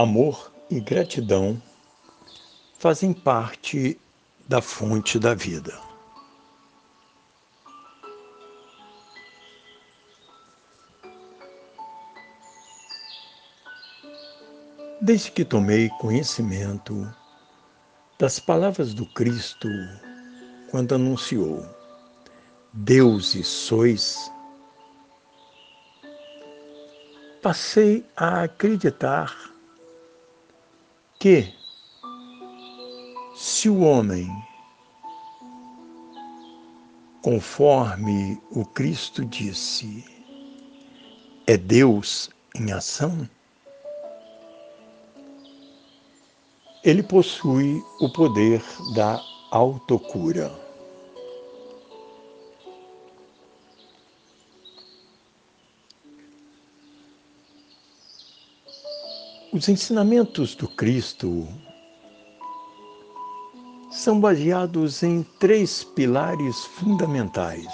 Amor e gratidão fazem parte da fonte da vida. Desde que tomei conhecimento das palavras do Cristo quando anunciou: Deuses sois, passei a acreditar que, se o homem, conforme o Cristo disse, é Deus em ação, ele possui o poder da autocura. Os ensinamentos do Cristo são baseados em três pilares fundamentais.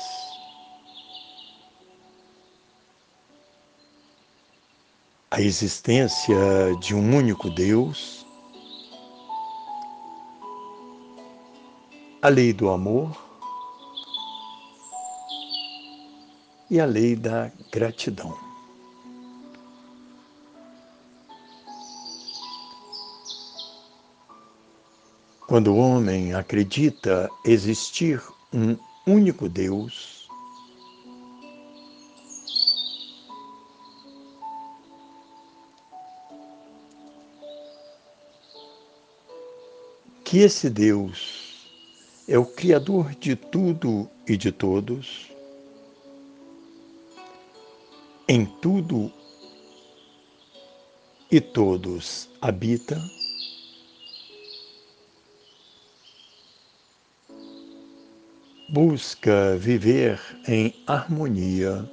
A existência de um único Deus, a lei do amor e a lei da gratidão. Quando o homem acredita existir um único Deus, que esse Deus é o Criador de tudo e de todos, em tudo e todos habita, busca viver em harmonia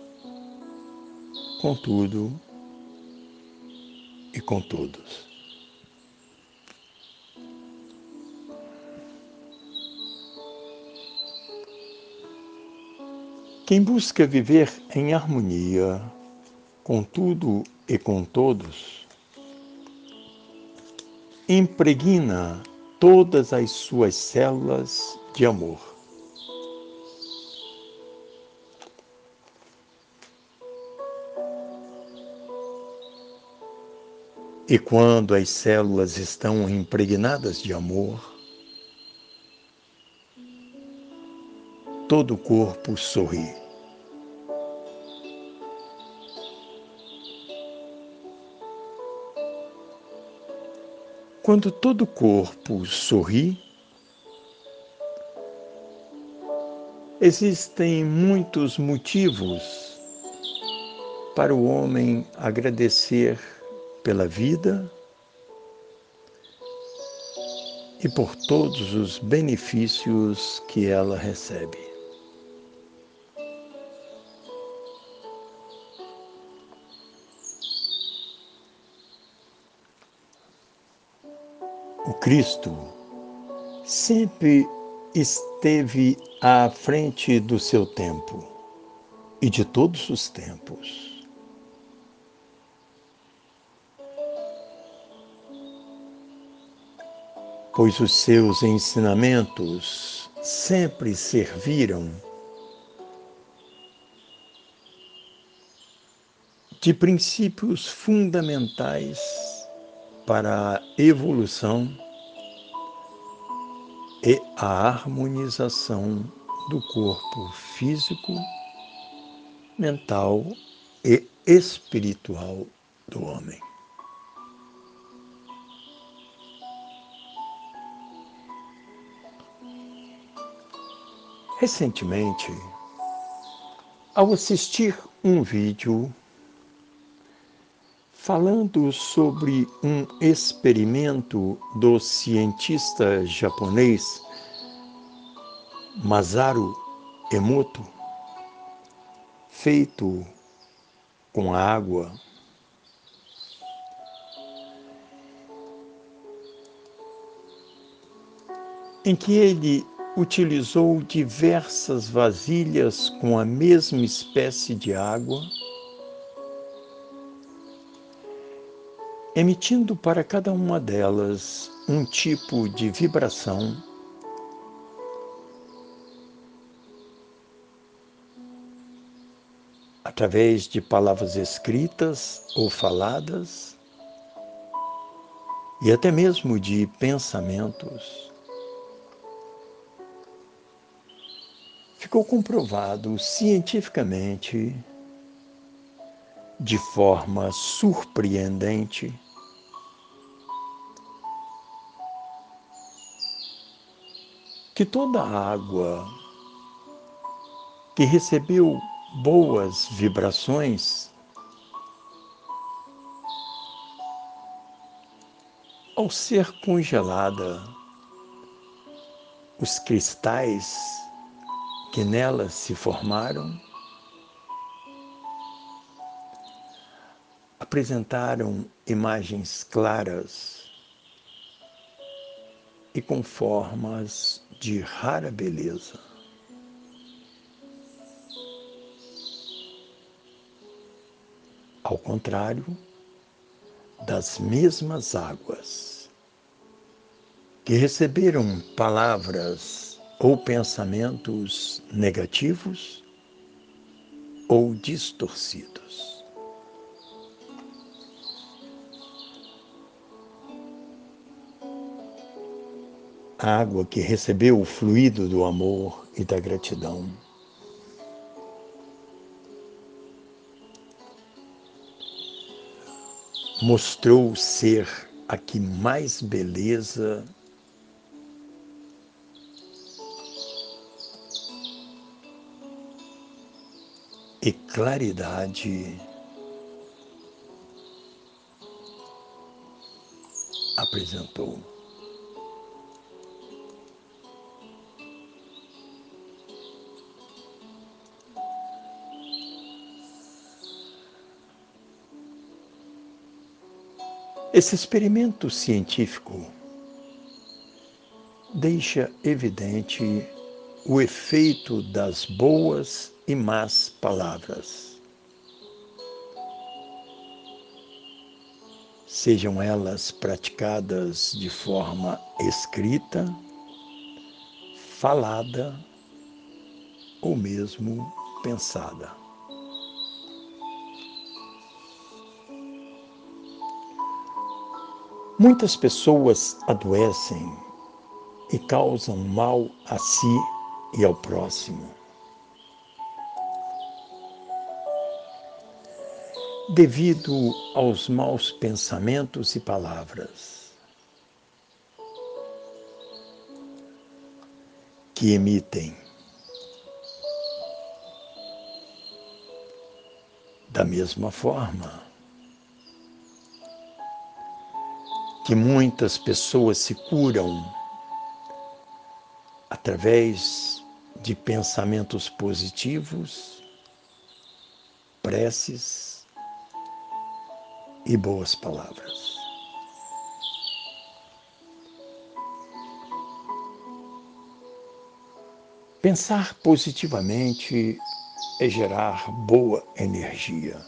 com tudo e com todos. Quem busca viver em harmonia com tudo e com todos, impregna todas as suas células de amor. E quando as células estão impregnadas de amor, todo o corpo sorri. Quando todo o corpo sorri, existem muitos motivos para o homem agradecer pela vida e por todos os benefícios que ela recebe. O Cristo sempre esteve à frente do seu tempo e de todos os tempos. Pois os seus ensinamentos sempre serviram de princípios fundamentais para a evolução e a harmonização do corpo físico, mental e espiritual do homem. Recentemente, ao assistir um vídeo falando sobre um experimento do cientista japonês Masaru Emoto, feito com água, em que ele utilizou diversas vasilhas com a mesma espécie de água emitindo para cada uma delas um tipo de vibração através de palavras escritas ou faladas e até mesmo de pensamentos. Ficou comprovado cientificamente de forma surpreendente que toda água que recebeu boas vibrações ao ser congelada, os cristais que nela se formaram apresentaram imagens claras e com formas de rara beleza. Ao contrário das mesmas águas que receberam palavras ou pensamentos negativos ou distorcidos. água que recebeu o fluido do amor e da gratidão. Mostrou ser a que mais beleza e claridade apresentou. Esse experimento científico deixa evidente o efeito das boas e más palavras. Sejam elas praticadas de forma escrita, falada ou mesmo pensada. Muitas pessoas adoecem e causam mal a si e ao próximo. Devido aos maus pensamentos e palavras que emitem. Da mesma forma, que muitas pessoas se curam através de pensamentos positivos, preces e boas palavras. Pensar positivamente é gerar boa energia.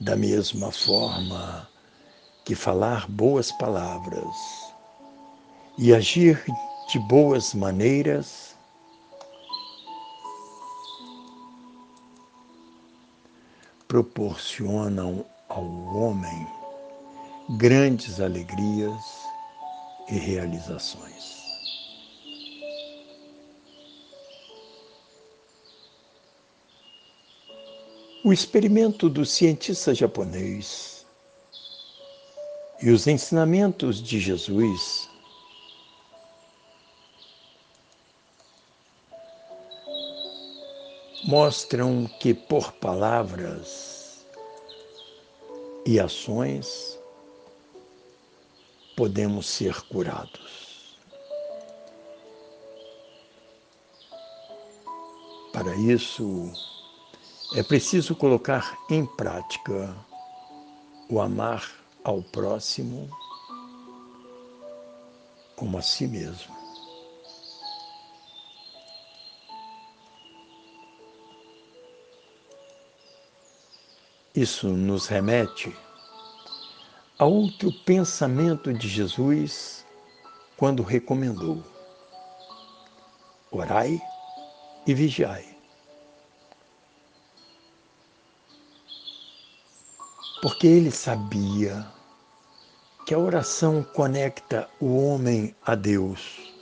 Da mesma forma que falar boas palavras e agir de boas maneiras proporcionam ao homem grandes alegrias e realizações. O experimento do cientista japonês e os ensinamentos de Jesus mostram que por palavras e ações podemos ser curados. Para isso, é preciso colocar em prática o amar ao próximo como a si mesmo. Isso nos remete a outro pensamento de Jesus quando recomendou: orai e vigiai. Porque ele sabia que a oração conecta o homem a Deus.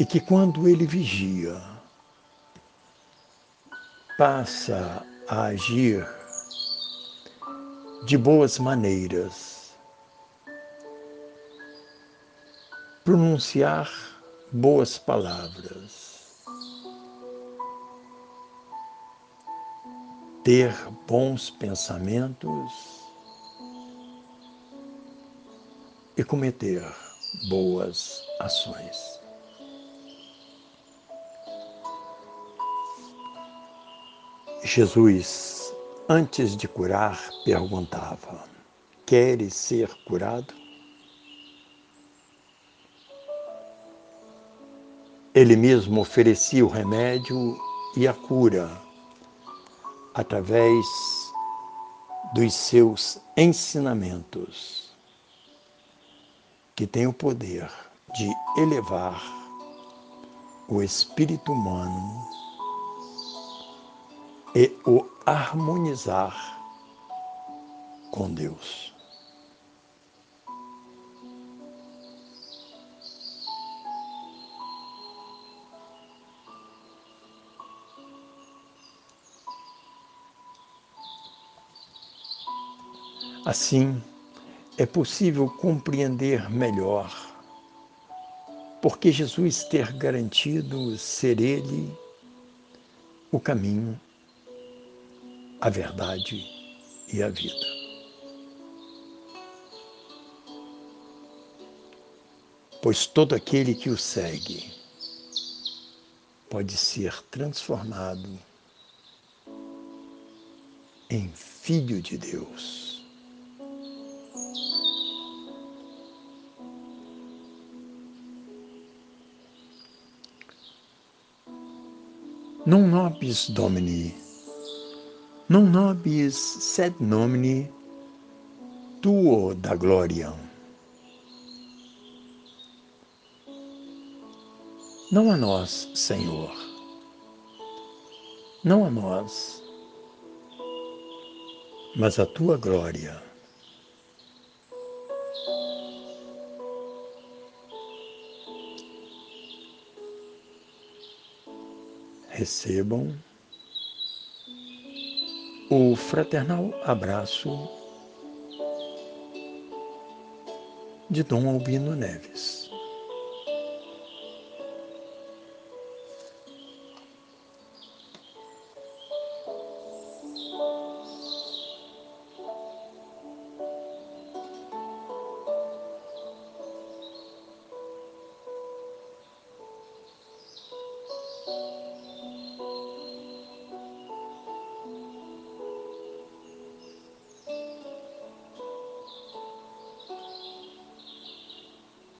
E que quando ele vigia, passa a agir de boas maneiras, pronunciar boas palavras, ter bons pensamentos. E cometer boas ações. Jesus, antes de curar, perguntava: Queres ser curado? Ele mesmo oferecia o remédio e a cura através dos seus ensinamentos, que têm o poder de elevar o espírito humano e o harmonizar com Deus. Assim, é possível compreender melhor porque Jesus ter garantido ser Ele o caminho a verdade e a vida. Pois todo aquele que o segue pode ser transformado em Filho de Deus. Non nobis Domini non nobis sed nomine tuo da gloria. Não a nós, Senhor, não a nós, mas a tua glória. Recebam o fraternal abraço de Dom Albino Neves.